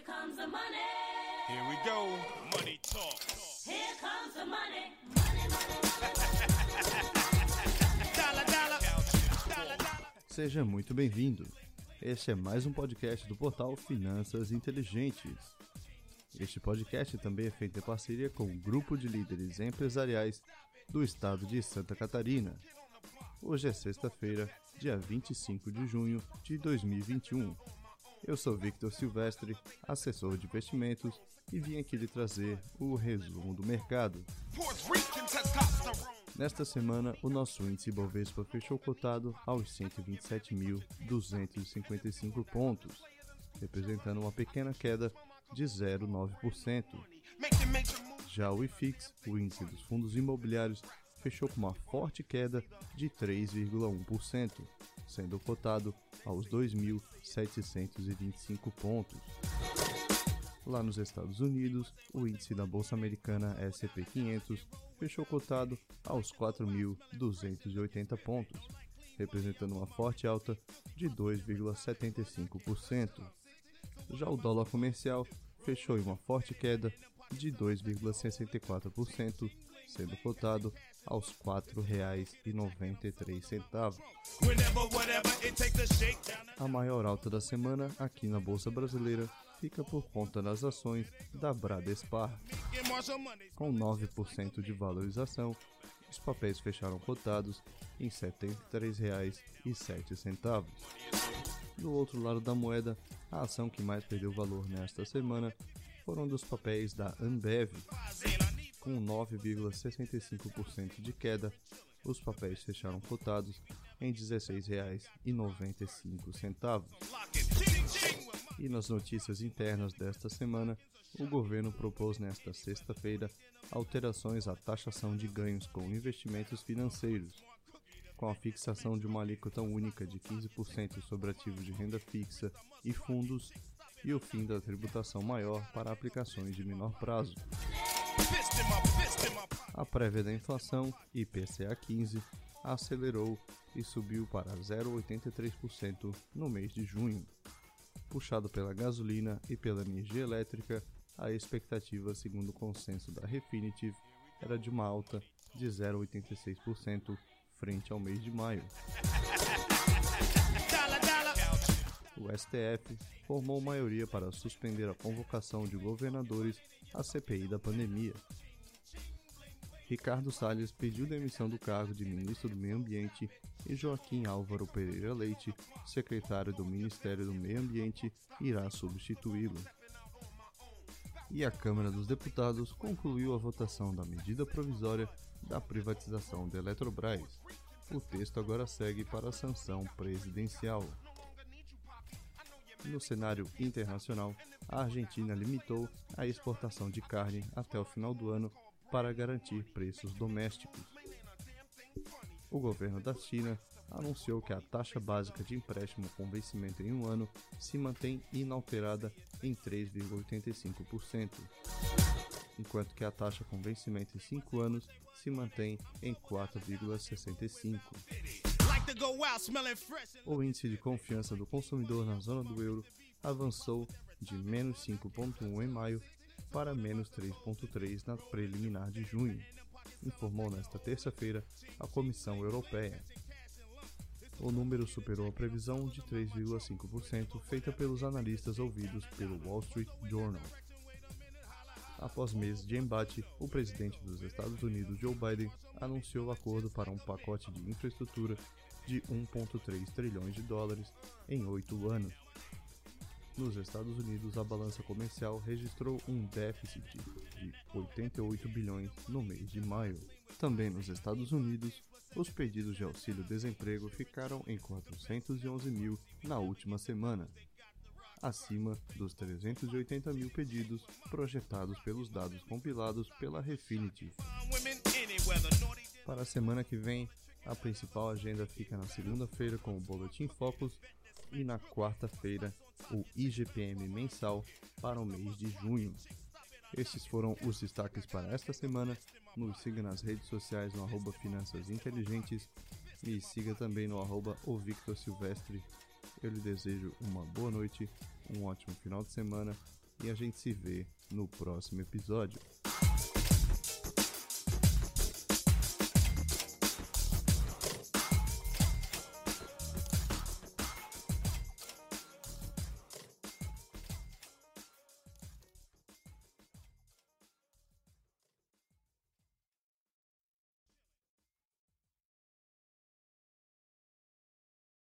Here comes the money. Here we go. Money talk. Here comes the money. Seja muito bem-vindo. Este é mais um podcast do portal Finanças Inteligentes. Este podcast também é feito em parceria com o grupo de líderes empresariais do estado de Santa Catarina. Hoje é sexta-feira, dia 25 de junho de 2021. Eu sou Victor Silvestre, assessor de investimentos, e vim aqui lhe trazer o resumo do mercado. Nesta semana, o nosso índice Bovespa fechou cotado aos 127.255 pontos, representando uma pequena queda de 0,9%. Making major moves. Já o IFIX, o índice dos fundos imobiliários, fechou com uma forte queda de 3,1%, sendo cotado aos 2.725 pontos. Lá nos Estados Unidos, o índice da Bolsa Americana S&P 500 fechou cotado aos 4.280 pontos, representando uma forte alta de 2,75%. Já o dólar comercial fechou em uma forte queda de 2,64%, sendo cotado aos R$ 4,93. Whenever, whatever it takes to shake down. A maior alta da semana aqui na Bolsa Brasileira fica por conta das ações da Bradespar. Com 9% de valorização, os papéis fecharam cotados em R$ 73,07. Do outro lado da moeda, a ação que mais perdeu valor nesta semana foram dos papéis da Ambev, com 9,65% de queda, os papéis fecharam cotados em R$ 16,95. locking. Ching, ching. with my- E nas notícias internas desta semana, o governo propôs nesta sexta-feira alterações à taxação de ganhos com investimentos financeiros, com a fixação de uma alíquota única de 15% sobre ativos de renda fixa e fundos e o fim da tributação maior para aplicações de menor prazo. A prévia da inflação, IPCA 15, acelerou e subiu para 0,83% no mês de junho. Puxado pela gasolina e pela energia elétrica, a expectativa, segundo o consenso da Refinitiv, era de uma alta de 0,86% frente ao mês de maio. STF formou maioria para suspender a convocação de governadores à CPI da pandemia. Ricardo Salles pediu demissão do cargo de ministro do Meio Ambiente e Joaquim Álvaro Pereira Leite, secretário do Ministério do Meio Ambiente, irá substituí-lo. E a Câmara dos Deputados concluiu a votação da medida provisória da privatização da Eletrobras. O texto agora segue para a sanção presidencial. No cenário internacional, a Argentina limitou a exportação de carne até o final do ano para garantir preços domésticos. O governo da China anunciou que a taxa básica de empréstimo com vencimento em um ano se mantém inalterada em 3,85%, enquanto que a taxa com vencimento em 5 anos se mantém em 4,65%. O índice de confiança do consumidor na zona do euro avançou de menos 5,1 em maio para menos 3,3 na preliminar de junho, informou nesta terça-feira a Comissão Europeia. O número superou a previsão de 3,5% feita pelos analistas ouvidos pelo Wall Street Journal. Após meses de embate, o presidente dos Estados Unidos, Joe Biden, anunciou o acordo para um pacote de infraestrutura de 1,3 trilhões de dólares em oito anos. Nos Estados Unidos, a balança comercial registrou um déficit de 88 bilhões no mês de maio. Também nos Estados Unidos, os pedidos de auxílio-desemprego ficaram em 411 mil na última semana, acima dos 380 mil pedidos projetados pelos dados compilados pela naughty. Para a semana que vem, a principal agenda fica na segunda-feira com o Boletim Focus e na quarta-feira o IGPM mensal para o mês de junho. Estes foram os destaques para esta semana. Nos siga nas redes sociais no arroba Finanças Inteligentes e siga também no arroba o Victor Silvestre. Eu lhe desejo uma boa noite, um ótimo final de semana e a gente se vê no próximo episódio.